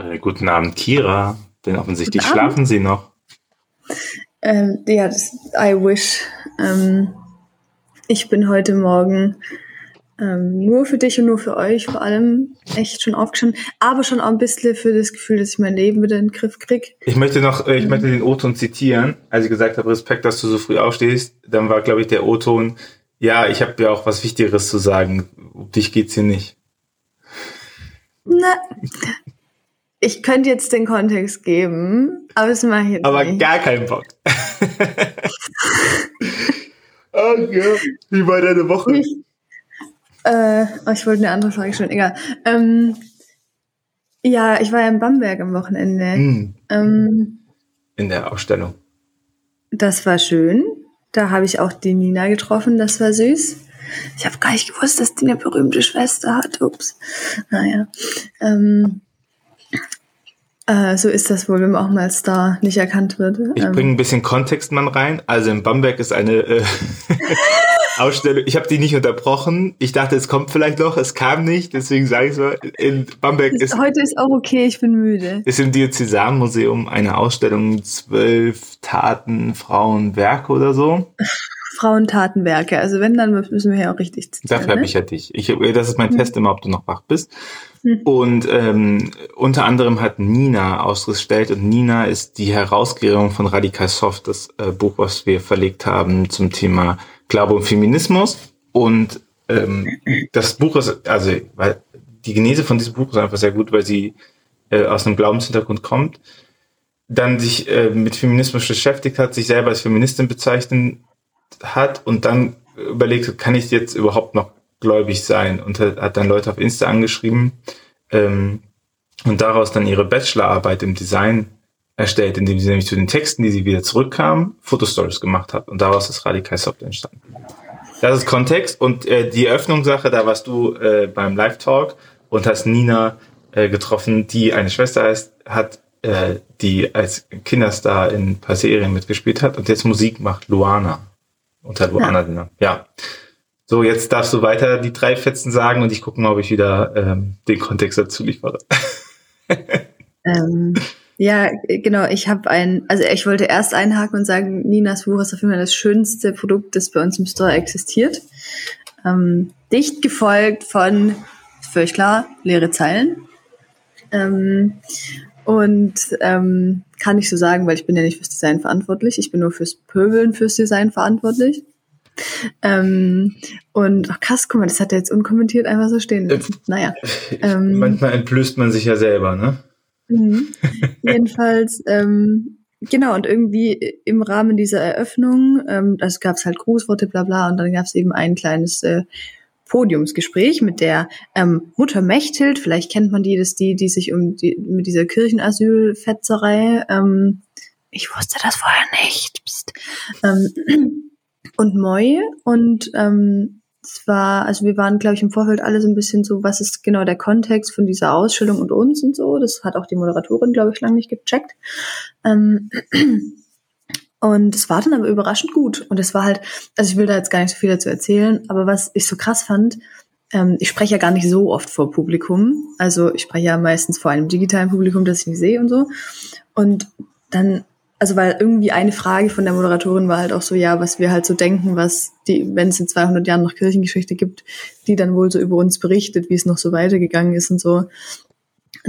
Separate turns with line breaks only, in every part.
Äh, guten Abend, Kira. Denn offensichtlich schlafen Sie noch.
Ähm, ja, das, I wish. Ähm, ich bin heute Morgen ähm, nur für dich und nur für euch vor allem echt schon aufgestanden, aber schon auch ein bisschen für das Gefühl, dass ich mein Leben wieder in den Griff krieg.
Ich möchte noch, äh, ich mhm. möchte den O-Ton zitieren. Als ich gesagt habe, Respekt, dass du so früh aufstehst, dann war, glaube ich, der O-Ton, ja, ich habe ja auch was Wichtigeres zu sagen. Um dich geht's hier nicht.
Na, ich könnte jetzt den Kontext geben, aber das mache ich jetzt
Aber
nicht.
gar keinen Bock. oh, ja. Wie war deine Woche?
Ich, äh, oh, ich wollte eine andere Frage stellen, egal. Ähm, ja, ich war ja in Bamberg am Wochenende.
Hm.
Ähm,
In der Ausstellung.
das war schön. Da habe ich auch die Nina getroffen, das war süß. Ich habe gar nicht gewusst, dass die eine berühmte Schwester hat. Ups. Naja. Ähm, äh, so ist das wohl, wenn man auch mal als Star nicht erkannt wird.
Ich
Ähm,
bringe ein bisschen Kontextmann rein. Also in Bamberg ist eine äh, Ausstellung. Ich habe die nicht unterbrochen. Ich dachte, es kommt vielleicht noch. Es kam nicht. Deswegen sage ich es mal. In Bamberg ist,
Heute ist auch okay, ich bin müde.
ist im Diözesanmuseum eine Ausstellung zwölf Taten, Frauen, Werke oder so.
Frauentatenwerke. Also wenn, dann müssen wir ja auch richtig zitieren.
Dafür habe
ne?
ich ja dich. Ich, das ist mein Test immer, ob du noch wach bist.
Hm.
Und ähm, unter anderem hat Nina ausgestellt und Nina ist die Herausgeberin von Radikal Soft, das äh, Buch, was wir verlegt haben zum Thema Glaube und Feminismus. Und ähm, das Buch ist, also weil die Genese von diesem Buch ist einfach sehr gut, weil sie äh, aus einem Glaubenshintergrund kommt, dann sich äh, mit Feminismus beschäftigt hat, sich selber als Feministin bezeichnen hat und dann überlegt kann ich jetzt überhaupt noch gläubig sein und hat, dann Leute auf Insta angeschrieben ähm, und daraus dann ihre Bachelorarbeit im Design erstellt, indem sie nämlich zu den Texten, die sie wieder zurückkam, Fotostories gemacht hat und daraus ist Radikal Soft entstanden. Das ist Kontext und äh, die Öffnungssache, da warst du äh, beim Live-Talk und hast Nina äh, getroffen, die eine Schwester heißt, hat, äh, die als Kinderstar in ein paar Serien mitgespielt hat und jetzt Musik macht, Luana. Unter ja. ja. So, jetzt darfst du weiter die drei Fetzen sagen und ich gucke mal, ob ich wieder ähm, den Kontext dazu liefere.
Ähm, ja, genau. Ich habe ein, also ich wollte erst einhaken und sagen, Ninas Buch ist auf jeden Fall das schönste Produkt, das bei uns im Store existiert. Ähm, dicht gefolgt von, völlig klar, leere Zeilen. Ähm, und ähm, kann ich so sagen, weil ich bin ja nicht fürs Design verantwortlich. Ich bin nur fürs Pöbeln fürs Design verantwortlich. Ähm, und ach krass, guck mal, das hat er jetzt unkommentiert einfach so stehen lassen. Naja. Ähm,
Manchmal entblößt man sich ja selber, ne?
Mhm. Jedenfalls, ähm, genau, und irgendwie im Rahmen dieser Eröffnung, ähm, also gab es halt Grußworte, bla bla, und dann gab es eben ein kleines äh, Podiumsgespräch mit der ähm, Mutter Mechthild, vielleicht kennt man die, das die, die sich um die, mit dieser Kirchenasylfetzerei, ähm, ich wusste das vorher nicht, Psst. Ähm, und Moi und ähm, es war, also wir waren, glaube ich, im Vorfeld alle so ein bisschen so, was ist genau der Kontext von dieser Ausstellung und uns und so. Das hat auch die Moderatorin, glaube ich, lange nicht gecheckt. Ähm, und es war dann aber überraschend gut. Und es war halt, also ich will da jetzt gar nicht so viel dazu erzählen, aber was ich so krass fand, ähm, ich spreche ja gar nicht so oft vor Publikum. Also ich spreche ja meistens vor einem digitalen Publikum, das ich nicht sehe und so. Und dann also weil irgendwie eine Frage von der Moderatorin war halt auch so, ja, was wir halt so denken, was die, wenn es in 200 Jahren noch Kirchengeschichte gibt, die dann wohl so über uns berichtet, wie es noch so weitergegangen ist und so.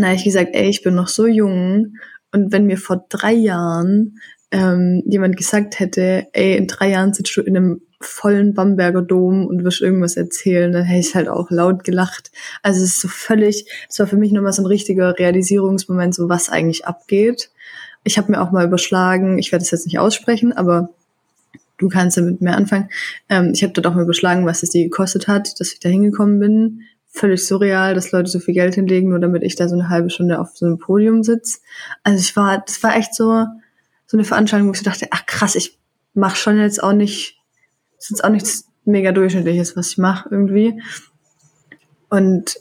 Habe ich gesagt, ey, ich bin noch so jung und wenn mir vor drei Jahren ähm, jemand gesagt hätte, ey, in drei Jahren sitzt du in einem vollen Bamberger Dom und wirst irgendwas erzählen, dann hätte ich halt auch laut gelacht. Also es ist so völlig, es war für mich nochmal so ein richtiger Realisierungsmoment, so was eigentlich abgeht. Ich habe mir auch mal überschlagen, ich werde es jetzt nicht aussprechen, aber du kannst damit mehr anfangen. Ähm, ich habe dort auch mal überschlagen, was es die gekostet hat, dass ich da hingekommen bin. Völlig surreal, dass Leute so viel Geld hinlegen, nur damit ich da so eine halbe Stunde auf so einem Podium sitze. Also ich war, das war echt so, so eine Veranstaltung, wo ich so dachte, ach krass, ich mache schon jetzt auch nicht, das ist jetzt auch nichts mega durchschnittliches, was ich mache irgendwie. Und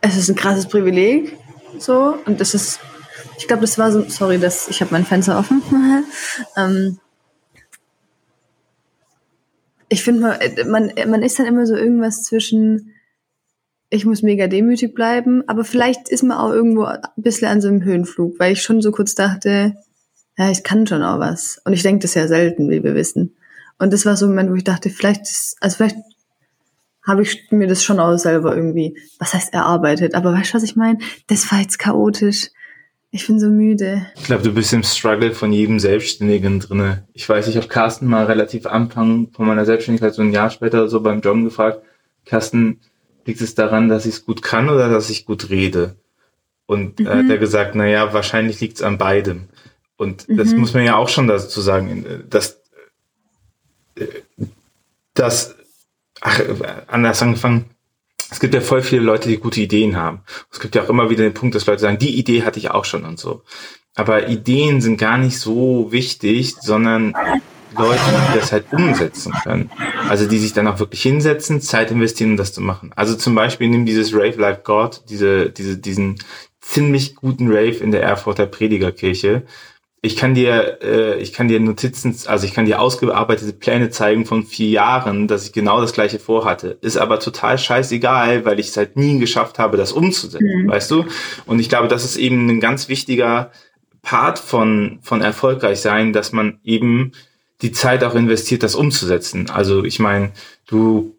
es ist ein krasses Privileg, so und das ist ich glaube das war so sorry dass ich habe mein Fenster offen ähm, ich finde man, man man ist dann immer so irgendwas zwischen ich muss mega demütig bleiben, aber vielleicht ist man auch irgendwo ein bisschen an so einem Höhenflug, weil ich schon so kurz dachte, ja, ich kann schon auch was. Und ich denke das ja selten, wie wir wissen. Und das war so ein Moment, wo ich dachte, vielleicht ist, also vielleicht habe ich mir das schon auch selber irgendwie, was heißt erarbeitet, aber weißt du, was ich meine? Das war jetzt chaotisch. Ich bin so müde.
Ich glaube, du bist im Struggle von jedem Selbstständigen drinne. Ich weiß, ich habe Carsten mal relativ Anfang von meiner Selbstständigkeit, so ein Jahr später so beim Joggen gefragt, Carsten, liegt es daran, dass ich es gut kann oder dass ich gut rede? Und mhm. äh, hat er gesagt, na ja, wahrscheinlich liegt es an beidem. Und mhm. das muss man ja auch schon dazu sagen, dass, dass ach, anders angefangen, es gibt ja voll viele Leute, die gute Ideen haben. Es gibt ja auch immer wieder den Punkt, dass Leute sagen, die Idee hatte ich auch schon und so. Aber Ideen sind gar nicht so wichtig, sondern Leute, die das halt umsetzen können. Also die sich dann auch wirklich hinsetzen, Zeit investieren, um das zu machen. Also zum Beispiel nimm dieses Rave Like God, diese, diese, diesen ziemlich guten Rave in der Erfurter Predigerkirche. Ich kann dir, äh, ich kann dir Notizen, also ich kann dir ausgearbeitete Pläne zeigen von vier Jahren, dass ich genau das gleiche vorhatte. Ist aber total scheißegal, weil ich es halt nie geschafft habe, das umzusetzen, mhm. weißt du? Und ich glaube, das ist eben ein ganz wichtiger Part von, von erfolgreich sein, dass man eben die Zeit auch investiert, das umzusetzen. Also ich meine, du,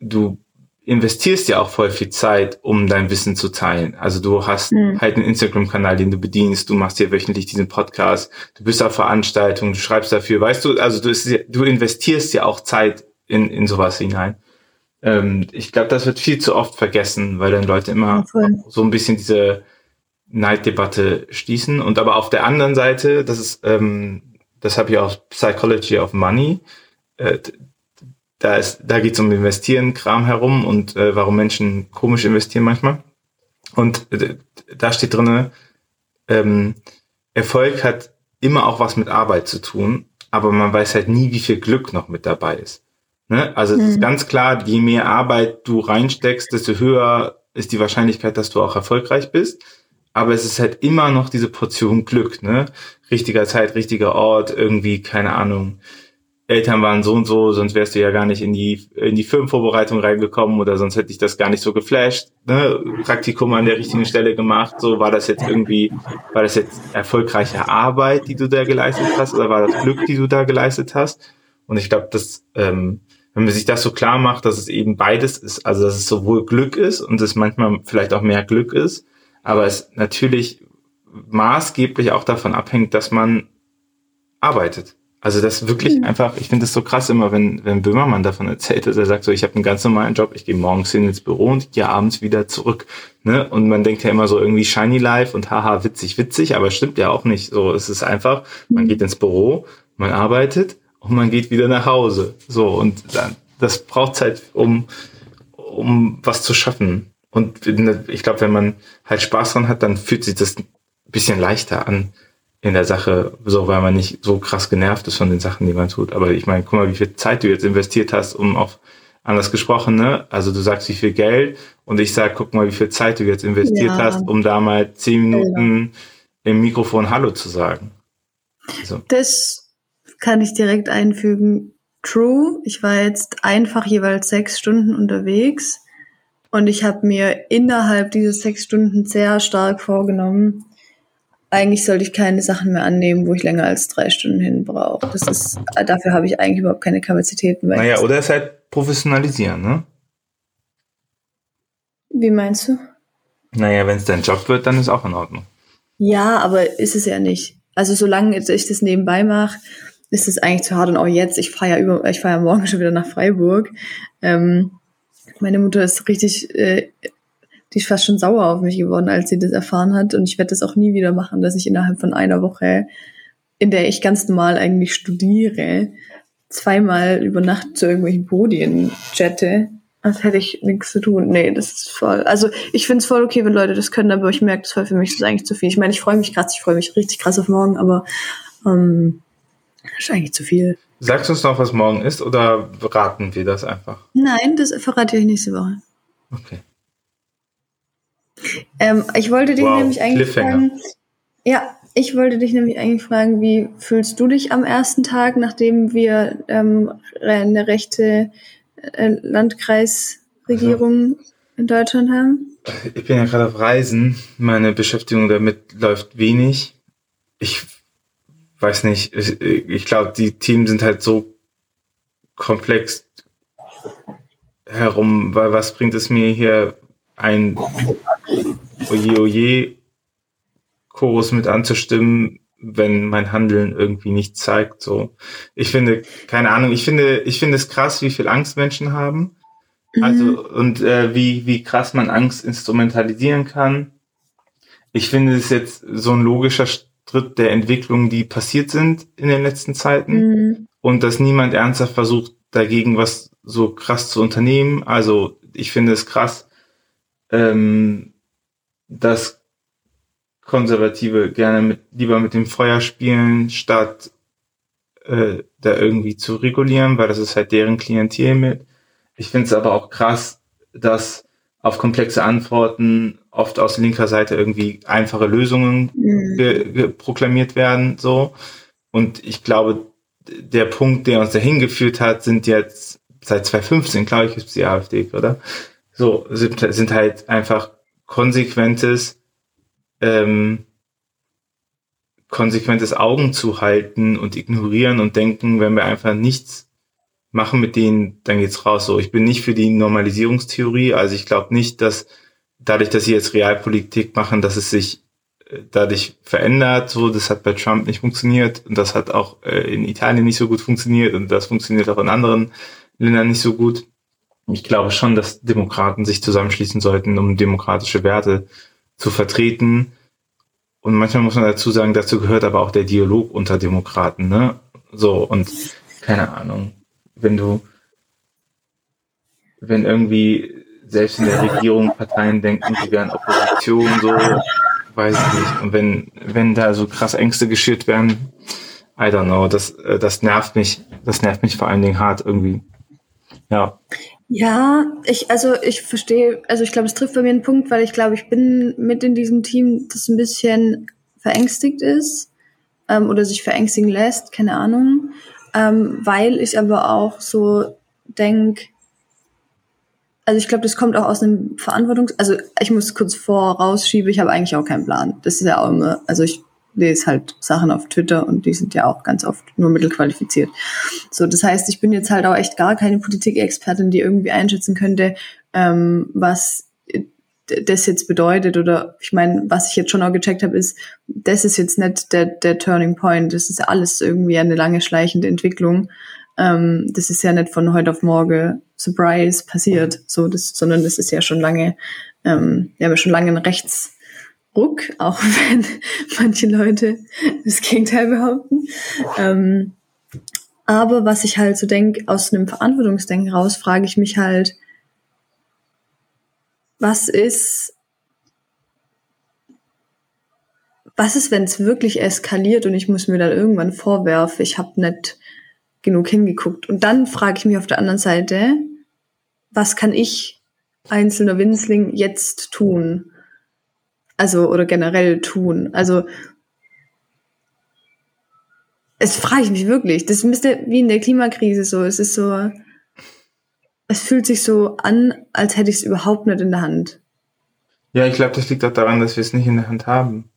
du investierst ja auch voll viel Zeit, um dein Wissen zu teilen. Also du hast mhm. halt einen Instagram-Kanal, den du bedienst, du machst hier wöchentlich diesen Podcast, du bist auf Veranstaltungen, du schreibst dafür, weißt du, also du, ist, du investierst ja auch Zeit in, in sowas hinein. Ähm, ich glaube, das wird viel zu oft vergessen, weil dann Leute immer ja, so ein bisschen diese Neiddebatte stießen. Und aber auf der anderen Seite, das ist ähm, das habe ich auch Psychology of Money. Äh, da ist, da geht es um Investieren, Kram herum und äh, warum Menschen komisch investieren manchmal. Und äh, da steht drinne, ähm, Erfolg hat immer auch was mit Arbeit zu tun, aber man weiß halt nie, wie viel Glück noch mit dabei ist. Ne? Also mhm. es ist ganz klar, je mehr Arbeit du reinsteckst, desto höher ist die Wahrscheinlichkeit, dass du auch erfolgreich bist aber es ist halt immer noch diese Portion Glück, ne? Richtiger Zeit, richtiger Ort, irgendwie, keine Ahnung. Eltern waren so und so, sonst wärst du ja gar nicht in die, in die Filmvorbereitung reingekommen oder sonst hätte ich das gar nicht so geflasht, ne? Praktikum an der richtigen Stelle gemacht, so war das jetzt irgendwie, war das jetzt erfolgreiche Arbeit, die du da geleistet hast oder war das Glück, die du da geleistet hast? Und ich glaube, dass, ähm, wenn man sich das so klar macht, dass es eben beides ist, also dass es sowohl Glück ist und es manchmal vielleicht auch mehr Glück ist, aber es natürlich maßgeblich auch davon abhängt, dass man arbeitet. Also das wirklich mhm. einfach, ich finde es so krass immer, wenn, wenn Böhmermann davon erzählt, dass er sagt so, ich habe einen ganz normalen Job, ich gehe morgens hin ins Büro und gehe abends wieder zurück. Ne? Und man denkt ja immer so irgendwie shiny life und haha, witzig, witzig, aber stimmt ja auch nicht. So, es ist einfach, man mhm. geht ins Büro, man arbeitet und man geht wieder nach Hause. So, und dann, das braucht Zeit, um, um was zu schaffen. Und ich glaube, wenn man halt Spaß dran hat, dann fühlt sich das ein bisschen leichter an in der Sache, so weil man nicht so krass genervt ist von den Sachen, die man tut. Aber ich meine, guck mal, wie viel Zeit du jetzt investiert hast, um auf anders gesprochen, ne? Also du sagst, wie viel Geld und ich sag, guck mal, wie viel Zeit du jetzt investiert ja. hast, um da mal zehn Minuten ja. im Mikrofon Hallo zu sagen.
So. Das kann ich direkt einfügen. True. Ich war jetzt einfach jeweils sechs Stunden unterwegs und ich habe mir innerhalb dieser sechs Stunden sehr stark vorgenommen, eigentlich sollte ich keine Sachen mehr annehmen, wo ich länger als drei Stunden hin brauche. Das ist, dafür habe ich eigentlich überhaupt keine Kapazitäten.
Weil naja, oder es halt professionalisieren, ne?
Wie meinst du?
Naja, wenn es dein Job wird, dann ist auch in Ordnung.
Ja, aber ist es ja nicht. Also solange ich das nebenbei mache, ist es eigentlich zu hart. Und auch jetzt, ich fahre ja über, ich fahre ja morgen schon wieder nach Freiburg. Ähm, meine Mutter ist richtig, äh, die ist fast schon sauer auf mich geworden, als sie das erfahren hat. Und ich werde das auch nie wieder machen, dass ich innerhalb von einer Woche, in der ich ganz normal eigentlich studiere, zweimal über Nacht zu irgendwelchen Podien chatte. Als hätte ich nichts zu tun. Nee, das ist voll. Also ich finde es voll okay, wenn Leute das können, aber ich merke, das war für mich das eigentlich zu viel. Ich meine, ich freue mich krass, ich freue mich richtig krass auf morgen, aber ähm, das ist eigentlich zu viel.
Sagst du uns noch, was morgen ist, oder raten wir das einfach?
Nein, das verrate ich nächste Woche. Okay. Ähm, ich wollte dich wow, nämlich eigentlich fragen. Ja, ich wollte dich nämlich eigentlich fragen, wie fühlst du dich am ersten Tag, nachdem wir ähm, eine rechte äh, Landkreisregierung in Deutschland haben?
Ich bin ja gerade auf Reisen. Meine Beschäftigung damit läuft wenig. Ich weiß nicht. Ich, ich glaube, die Themen sind halt so komplex herum, weil was bringt es mir hier ein Oje Oje Chorus mit anzustimmen, wenn mein Handeln irgendwie nicht zeigt. So, ich finde, keine Ahnung, ich finde, ich finde es krass, wie viel Angst Menschen haben. Mhm. Also und äh, wie wie krass man Angst instrumentalisieren kann. Ich finde es jetzt so ein logischer Schritt der Entwicklungen, die passiert sind in den letzten Zeiten mhm. und dass niemand ernsthaft versucht dagegen was so krass zu unternehmen. Also ich finde es krass, ähm, dass Konservative gerne mit, lieber mit dem Feuer spielen, statt äh, da irgendwie zu regulieren, weil das ist halt deren Klientel mit. Ich finde es aber auch krass, dass auf komplexe Antworten oft aus linker Seite irgendwie einfache Lösungen mhm. proklamiert werden, so. Und ich glaube, der Punkt, der uns dahin geführt hat, sind jetzt seit 2015, glaube ich, ist die AfD, oder? So, sind, sind halt einfach konsequentes ähm, konsequentes Augen zu halten und ignorieren und denken, wenn wir einfach nichts machen mit denen, dann geht's raus. So, ich bin nicht für die Normalisierungstheorie. Also ich glaube nicht, dass dadurch, dass sie jetzt Realpolitik machen, dass es sich äh, dadurch verändert. So, das hat bei Trump nicht funktioniert und das hat auch äh, in Italien nicht so gut funktioniert und das funktioniert auch in anderen Ländern nicht so gut. Ich glaube schon, dass Demokraten sich zusammenschließen sollten, um demokratische Werte zu vertreten. Und manchmal muss man dazu sagen, dazu gehört aber auch der Dialog unter Demokraten, ne? So, und keine Ahnung, wenn du, wenn irgendwie selbst in der Regierung Parteien denken, die wären Opposition, so, weiß ich nicht. Und wenn, wenn da so krass Ängste geschürt werden, I don't know, das, äh, das nervt mich, das nervt mich vor allen Dingen hart irgendwie. Ja.
Ja, ich, also ich verstehe, also ich glaube, es trifft bei mir einen Punkt, weil ich glaube, ich bin mit in diesem Team, das ein bisschen verängstigt ist ähm, oder sich verängstigen lässt, keine Ahnung, ähm, weil ich aber auch so denk, also ich glaube, das kommt auch aus einem Verantwortungs, also ich muss kurz vorausschieben, ich habe eigentlich auch keinen Plan. Das ist ja auch immer, also ich lese halt Sachen auf Twitter und die sind ja auch ganz oft nur mittelqualifiziert. So, das heißt, ich bin jetzt halt auch echt gar keine Politikexpertin, die irgendwie einschätzen könnte, ähm, was das jetzt bedeutet oder ich meine, was ich jetzt schon auch gecheckt habe, ist, das ist jetzt nicht der, der Turning Point. Das ist alles irgendwie eine lange schleichende Entwicklung. Ähm, das ist ja nicht von heute auf morgen Surprise passiert, so das, sondern das ist ja schon lange, ähm, wir haben ja schon lange ein Rechts Ruck, auch wenn manche Leute das Gegenteil behaupten. Ähm, aber was ich halt so denke, aus einem Verantwortungsdenken raus, frage ich mich halt, was ist, was ist, wenn es wirklich eskaliert und ich muss mir dann irgendwann vorwerfen, ich habe nicht genug hingeguckt. Und dann frage ich mich auf der anderen Seite, was kann ich, einzelner Winzling, jetzt tun? Also, oder generell tun. Also, es frage ich mich wirklich. Das müsste wie in der Klimakrise so. Es ist so, es fühlt sich so an, als hätte ich es überhaupt nicht in der Hand.
Ja, ich glaube, das liegt auch daran, dass wir es nicht in der Hand haben.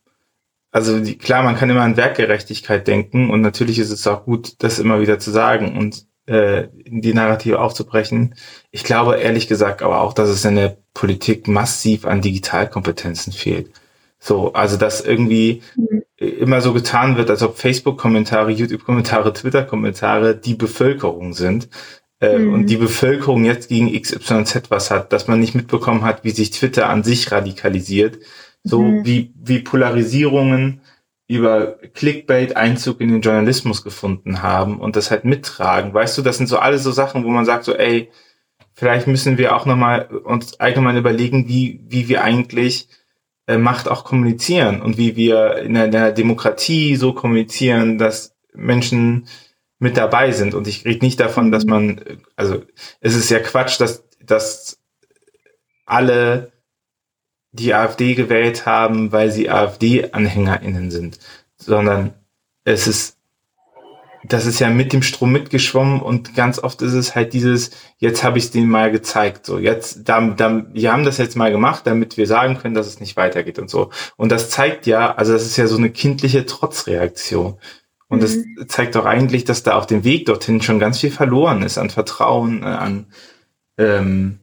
Also die, klar, man kann immer an Werkgerechtigkeit denken und natürlich ist es auch gut, das immer wieder zu sagen und äh, die Narrative aufzubrechen. Ich glaube ehrlich gesagt aber auch, dass es in der Politik massiv an Digitalkompetenzen fehlt. So, also dass irgendwie mhm. immer so getan wird, als ob Facebook-Kommentare, YouTube-Kommentare, Twitter-Kommentare die Bevölkerung sind. Äh, mhm. Und die Bevölkerung jetzt gegen XYZ was hat, dass man nicht mitbekommen hat, wie sich Twitter an sich radikalisiert. So mhm. wie, wie Polarisierungen über Clickbait Einzug in den Journalismus gefunden haben und das halt mittragen. Weißt du, das sind so alles so Sachen, wo man sagt so, ey, vielleicht müssen wir auch nochmal uns allgemein überlegen, wie, wie wir eigentlich äh, Macht auch kommunizieren und wie wir in einer Demokratie so kommunizieren, dass Menschen mit dabei sind. Und ich rede nicht davon, dass man, also es ist ja Quatsch, dass, dass alle die AfD gewählt haben, weil sie AfD-AnhängerInnen sind, sondern es ist das ist ja mit dem Strom mitgeschwommen und ganz oft ist es halt dieses, jetzt habe ich es denen mal gezeigt. So, jetzt, da, da, wir haben das jetzt mal gemacht, damit wir sagen können, dass es nicht weitergeht und so. Und das zeigt ja, also das ist ja so eine kindliche Trotzreaktion. Und das mhm. zeigt doch eigentlich, dass da auf dem Weg dorthin schon ganz viel verloren ist an Vertrauen, äh, an, ähm,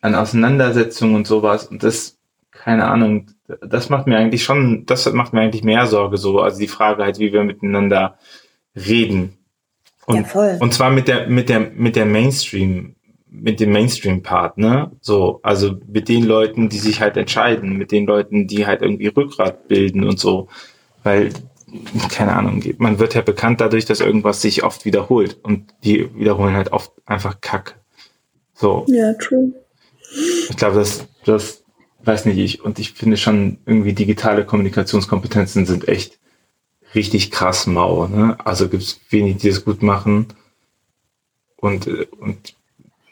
an Auseinandersetzungen und sowas. Und das, keine Ahnung, das macht mir eigentlich schon, das macht mir eigentlich mehr Sorge so. Also die Frage halt, wie wir miteinander reden. Und, ja, voll. und zwar mit der, mit der, mit der Mainstream, mit dem Mainstream-Part, ne? So, also mit den Leuten, die sich halt entscheiden, mit den Leuten, die halt irgendwie Rückgrat bilden und so. Weil, keine Ahnung, man wird ja bekannt dadurch, dass irgendwas sich oft wiederholt. Und die wiederholen halt oft einfach Kack. So.
Ja, true.
Ich glaube, das, das weiß nicht ich. Und ich finde schon irgendwie digitale Kommunikationskompetenzen sind echt richtig krass mau. Ne? Also gibt es wenig, die das gut machen. Und, äh, und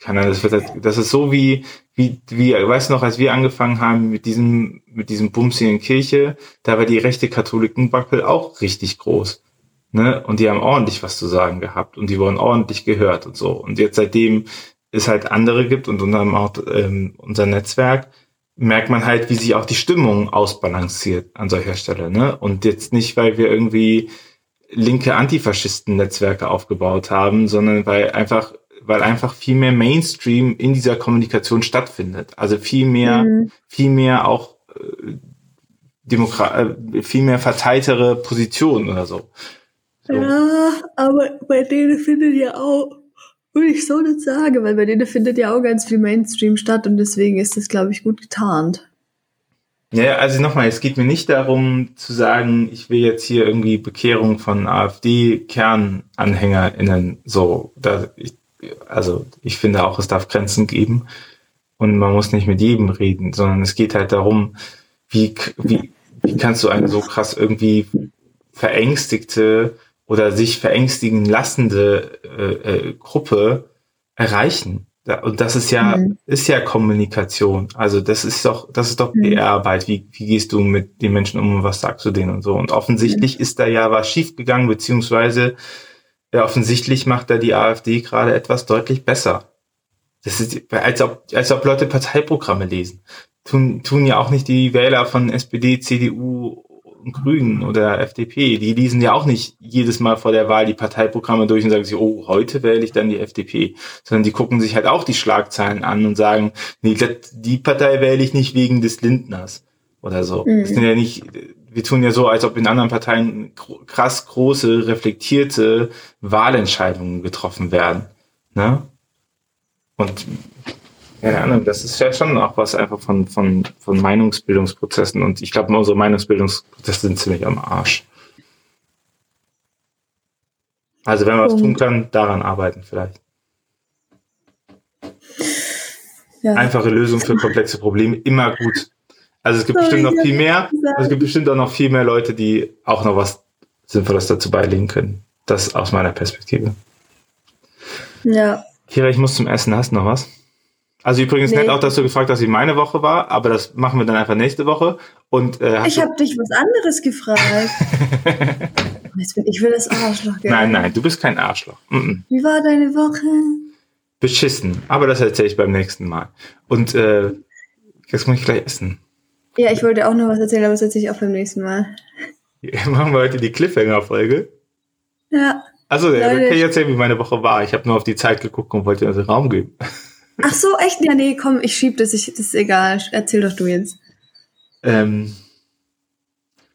keine Ahnung, das, wird das ist so wie, wie, wie, weißt du noch, als wir angefangen haben mit diesem, mit diesem Bums hier in Kirche, da war die rechte Katholikenbackel auch richtig groß. Ne? Und die haben ordentlich was zu sagen gehabt und die wurden ordentlich gehört und so. Und jetzt seitdem es halt andere gibt und unter anderem auch ähm, unser Netzwerk, merkt man halt, wie sich auch die Stimmung ausbalanciert an solcher Stelle. Ne? Und jetzt nicht, weil wir irgendwie linke Antifaschisten-Netzwerke aufgebaut haben, sondern weil einfach, weil einfach viel mehr Mainstream in dieser Kommunikation stattfindet. Also viel mehr, mhm. viel mehr auch äh, Demokrat, äh, viel mehr verteiltere Positionen oder so.
so. Ja, aber bei denen findet ja auch würde ich so nicht sagen, weil bei denen findet ja auch ganz viel Mainstream statt und deswegen ist das, glaube ich, gut getarnt.
Ja, also nochmal, es geht mir nicht darum zu sagen, ich will jetzt hier irgendwie Bekehrung von AfD-KernanhängerInnen so. Da, ich, also ich finde auch, es darf Grenzen geben und man muss nicht mit jedem reden, sondern es geht halt darum, wie, wie, wie kannst du eine so krass irgendwie verängstigte oder sich verängstigen lassende äh, äh, Gruppe erreichen. Und das ist ja, mhm. ist ja Kommunikation. Also das ist doch, das ist doch mhm. PR-Arbeit. Wie, wie gehst du mit den Menschen um und was sagst du denen und so? Und offensichtlich mhm. ist da ja was schiefgegangen, beziehungsweise ja, offensichtlich macht da die AfD gerade etwas deutlich besser. Das ist, als ob, als ob Leute Parteiprogramme lesen. Tun, tun ja auch nicht die Wähler von SPD, CDU Grünen oder FDP, die lesen ja auch nicht jedes Mal vor der Wahl die Parteiprogramme durch und sagen sich, oh, heute wähle ich dann die FDP, sondern die gucken sich halt auch die Schlagzeilen an und sagen, nee, die Partei wähle ich nicht wegen des Lindners oder so. Mhm. Das sind ja nicht, wir tun ja so, als ob in anderen Parteien krass große, reflektierte Wahlentscheidungen getroffen werden. Ne? Und keine Ahnung, das ist ja schon auch was einfach von, von, von Meinungsbildungsprozessen und ich glaube, unsere Meinungsbildungsprozesse sind ziemlich am Arsch. Also wenn man was tun kann, daran arbeiten vielleicht. Ja. Einfache Lösung für komplexe Probleme, immer gut. Also es gibt bestimmt noch viel mehr, es gibt bestimmt auch noch viel mehr Leute, die auch noch was Sinnvolles dazu beilegen können. Das aus meiner Perspektive.
Ja.
Kira, ich muss zum Essen. Hast du noch was? Also übrigens nee. nett auch, dass du gefragt hast, wie meine Woche war, aber das machen wir dann einfach nächste Woche. Und äh,
ich habe dich was anderes gefragt. ich will das Arschloch.
Gerne. Nein, nein, du bist kein Arschloch. Mm
-mm. Wie war deine Woche?
Beschissen, aber das erzähle ich beim nächsten Mal. Und äh, jetzt muss ich gleich essen.
Ja, ich wollte auch noch was erzählen, aber das erzähle ich auch beim nächsten Mal.
machen wir heute die Cliffhanger-Folge.
Ja.
Also, ja, dann kann ich erzählen, wie meine Woche war. Ich habe nur auf die Zeit geguckt und wollte dir also Raum geben.
Ach so, echt? Ja, nee, komm, ich schieb das, ich, das ist egal. Erzähl doch du jetzt.
Ähm,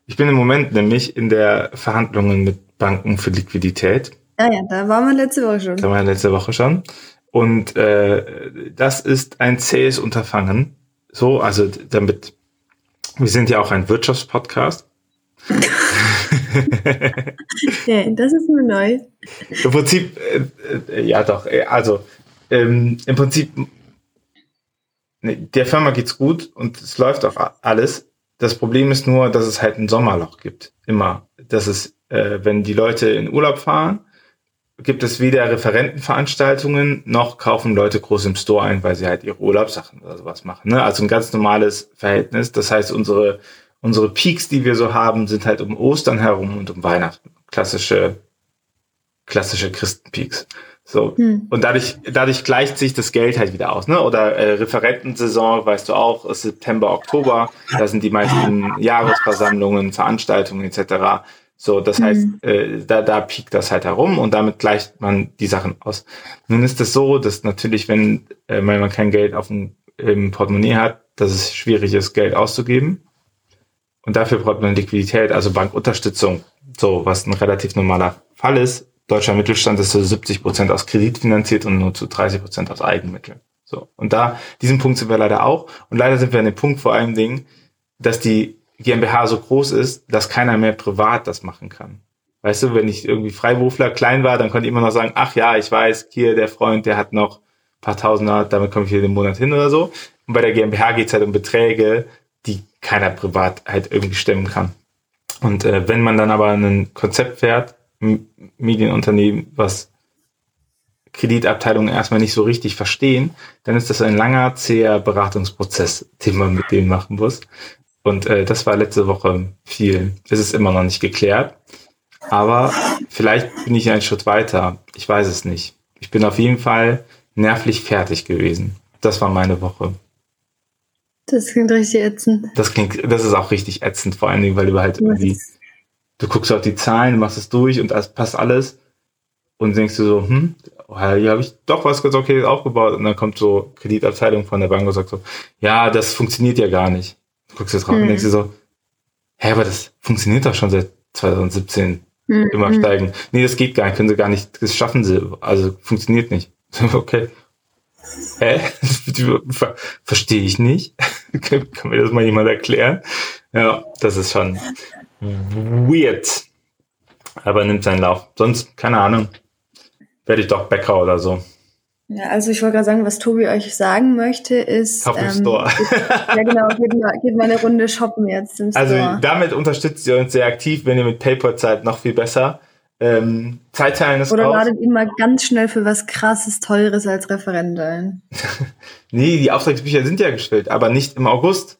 ich bin im Moment nämlich in der Verhandlungen mit Banken für Liquidität.
Ah ja, da waren wir letzte Woche schon.
Da waren wir letzte Woche schon. Und äh, das ist ein zähes Unterfangen. So, also damit, wir sind ja auch ein Wirtschaftspodcast.
ja, das ist nur neu.
Im Prinzip, äh, äh, ja doch, äh, also ähm, im Prinzip, ne, der Firma geht's gut und es läuft auch alles. Das Problem ist nur, dass es halt ein Sommerloch gibt. Immer. Das ist, äh, wenn die Leute in Urlaub fahren, gibt es weder Referentenveranstaltungen noch kaufen Leute groß im Store ein, weil sie halt ihre Urlaubssachen oder sowas machen. Ne? Also ein ganz normales Verhältnis. Das heißt, unsere, unsere Peaks, die wir so haben, sind halt um Ostern herum und um Weihnachten. Klassische klassische Christenpeaks. So. Hm. Und dadurch, dadurch gleicht sich das Geld halt wieder aus, ne? Oder äh, Referentensaison, weißt du auch, ist September, Oktober, da sind die meisten Jahresversammlungen, Veranstaltungen etc. So, das mhm. heißt, äh, da, da piekt das halt herum und damit gleicht man die Sachen aus. Nun ist es so, dass natürlich, wenn, äh, wenn man kein Geld auf dem, im Portemonnaie hat, dass es schwierig ist, Geld auszugeben. Und dafür braucht man Liquidität, also Bankunterstützung, so was ein relativ normaler Fall ist. Deutscher Mittelstand ist zu 70 Prozent aus Kredit finanziert und nur zu 30 Prozent aus Eigenmitteln. So. Und da, diesen Punkt sind wir leider auch. Und leider sind wir an dem Punkt vor allen Dingen, dass die GmbH so groß ist, dass keiner mehr privat das machen kann. Weißt du, wenn ich irgendwie Freiberufler klein war, dann konnte ich immer noch sagen, ach ja, ich weiß, hier der Freund, der hat noch paar Tausender, damit komme ich hier den Monat hin oder so. Und bei der GmbH geht's halt um Beträge, die keiner privat halt irgendwie stemmen kann. Und äh, wenn man dann aber ein Konzept fährt, Medienunternehmen, was Kreditabteilungen erstmal nicht so richtig verstehen, dann ist das ein langer, zäher Beratungsprozess, den man mit denen machen muss. Und äh, das war letzte Woche viel. Es ist immer noch nicht geklärt. Aber vielleicht bin ich einen Schritt weiter. Ich weiß es nicht. Ich bin auf jeden Fall nervlich fertig gewesen. Das war meine Woche.
Das klingt richtig ätzend.
Das klingt, das ist auch richtig ätzend, vor allen Dingen, weil du halt irgendwie, du guckst auf die Zahlen, machst es durch und das passt alles und denkst du so, hm, hier habe ich doch was ganz okay aufgebaut und dann kommt so Kreditabteilung von der Bank und sagt so, ja, das funktioniert ja gar nicht. Du guckst jetzt drauf hm. und denkst dir so, hä, aber das funktioniert doch schon seit 2017 hm. immer hm. steigen. Nee, das geht gar nicht, können sie gar nicht, das schaffen sie, also funktioniert nicht. okay. Hä? Ver Verstehe ich nicht. Kann mir das mal jemand erklären? Ja, das ist schon weird. Aber nimmt seinen Lauf. Sonst, keine Ahnung, werde ich doch Bäcker oder so.
Ja, also ich wollte gerade sagen, was Tobi euch sagen möchte, ist.
Kauf im ähm, Store.
ja, genau, geht mal, geht mal eine Runde shoppen jetzt im
also Store. Also damit unterstützt ihr uns sehr aktiv, wenn ihr mit PayPal zahlt, noch viel besser. Ähm, Zeitteilen ist
Oder raus. ladet ihn mal ganz schnell für was krasses, teures als Referent ein.
nee, die Auftragsbücher sind ja gestellt, aber nicht im August.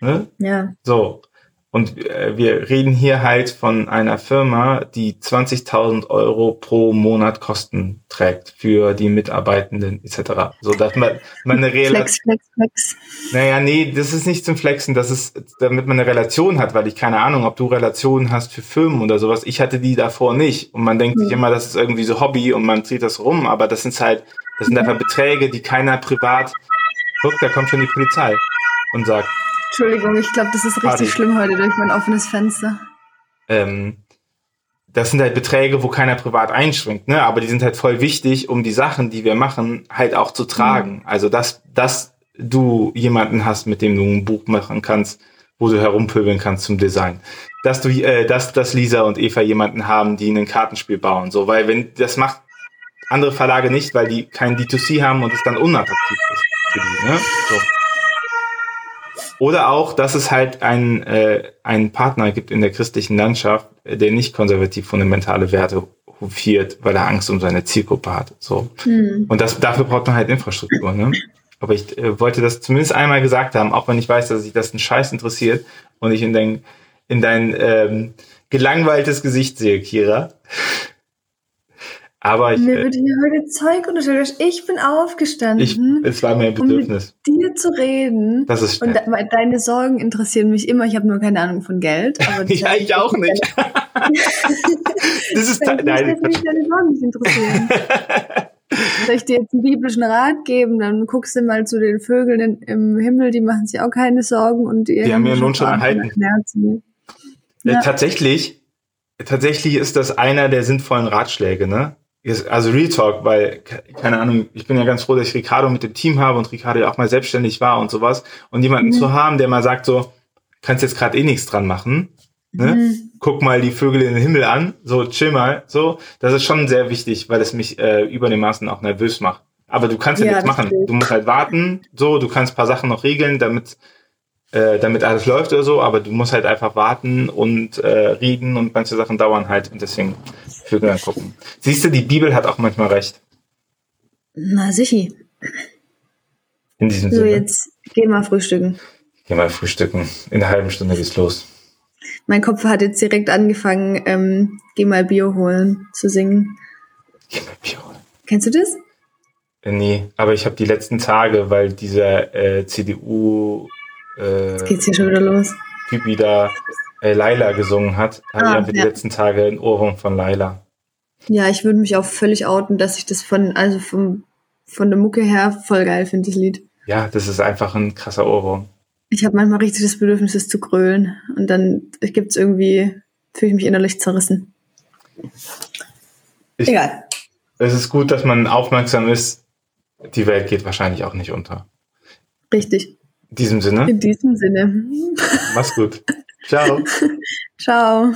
Ne?
Ja.
So. Und äh, wir reden hier halt von einer Firma, die 20.000 Euro pro Monat Kosten trägt für die Mitarbeitenden etc. So dass man, man eine Relation. Flex, flex, flex. Naja, nee, das ist nicht zum Flexen, das ist, damit man eine Relation hat, weil ich keine Ahnung, ob du Relationen hast für Firmen oder sowas. Ich hatte die davor nicht. Und man denkt mhm. sich immer, das ist irgendwie so Hobby und man dreht das rum, aber das sind halt, das sind einfach Beträge, die keiner privat. Guck, da kommt schon die Polizei und sagt,
Entschuldigung, ich glaube, das ist richtig Party. schlimm heute durch mein offenes Fenster.
Ähm, das sind halt Beträge, wo keiner privat einschränkt, ne? Aber die sind halt voll wichtig, um die Sachen, die wir machen, halt auch zu tragen. Mhm. Also dass, dass du jemanden hast, mit dem du ein Buch machen kannst, wo du herumpöbeln kannst zum Design. Dass du, äh, dass, dass Lisa und Eva jemanden haben, die ein Kartenspiel bauen, so, weil wenn das macht andere Verlage nicht, weil die kein D2C haben und es dann unattraktiv ist für die, ne? So. Oder auch, dass es halt einen, äh, einen Partner gibt in der christlichen Landschaft, äh, der nicht konservativ fundamentale Werte hofiert, weil er Angst um seine Zielgruppe hat. So. Hm. Und das, dafür braucht man halt Infrastruktur. Ne? Aber ich äh, wollte das zumindest einmal gesagt haben, auch wenn ich weiß, dass sich das ein Scheiß interessiert und ich in dein, in dein ähm, gelangweiltes Gesicht sehe, Kira. Aber ich.
Mir äh, wird hier heute Zeug unterstellt. Ich bin aufgestanden. Ich,
es war mein Bedürfnis.
Um mit dir zu reden.
Das ist
Und deine Sorgen interessieren mich immer. Ich habe nur keine Ahnung von Geld.
Ja, ich auch nicht. das ist
nein, nein, mich deine Sorgen nicht interessieren. Soll ich dir jetzt einen biblischen Rat geben? Dann guckst du mal zu den Vögeln im Himmel, die machen sich auch keine Sorgen und
die, haben ihren Lohn schon erhalten. Ja. Tatsächlich, tatsächlich ist das einer der sinnvollen Ratschläge, ne? Also Real Talk, weil, keine Ahnung, ich bin ja ganz froh, dass ich Ricardo mit dem Team habe und Ricardo ja auch mal selbstständig war und sowas. Und jemanden mhm. zu haben, der mal sagt so, kannst jetzt gerade eh nichts dran machen. Ne? Mhm. Guck mal die Vögel in den Himmel an, so chill mal, so. Das ist schon sehr wichtig, weil es mich äh, über den Maßen auch nervös macht. Aber du kannst ja, ja nichts machen. Du musst halt warten, so, du kannst paar Sachen noch regeln, damit äh, damit alles läuft oder so, aber du musst halt einfach warten und äh, reden und manche Sachen dauern halt und deswegen Vögel gucken. Siehst du, die Bibel hat auch manchmal recht.
Na sicher.
In diesem
so, Sinne. So, jetzt geh mal frühstücken.
Geh mal frühstücken. In einer halben Stunde geht's los.
Mein Kopf hat jetzt direkt angefangen, ähm, geh mal Bier holen zu singen. Kennst du das?
Äh, nee, aber ich habe die letzten Tage, weil dieser äh, CDU
äh, Jetzt geht's hier schon wieder los.
Typ wieder äh, Laila gesungen hat, ah, ich einfach ja. die letzten Tage ein Ohrwurm von Laila.
Ja, ich würde mich auch völlig outen, dass ich das von, also vom, von der Mucke her voll geil finde, das Lied.
Ja, das ist einfach ein krasser Ohrwurm.
Ich habe manchmal richtig das Bedürfnis, es zu grölen. Und dann gibt's irgendwie, fühle ich mich innerlich zerrissen.
Ich, Egal. Es ist gut, dass man aufmerksam ist. Die Welt geht wahrscheinlich auch nicht unter.
Richtig.
In diesem Sinne.
In diesem Sinne.
Mach's gut. Ciao.
Ciao.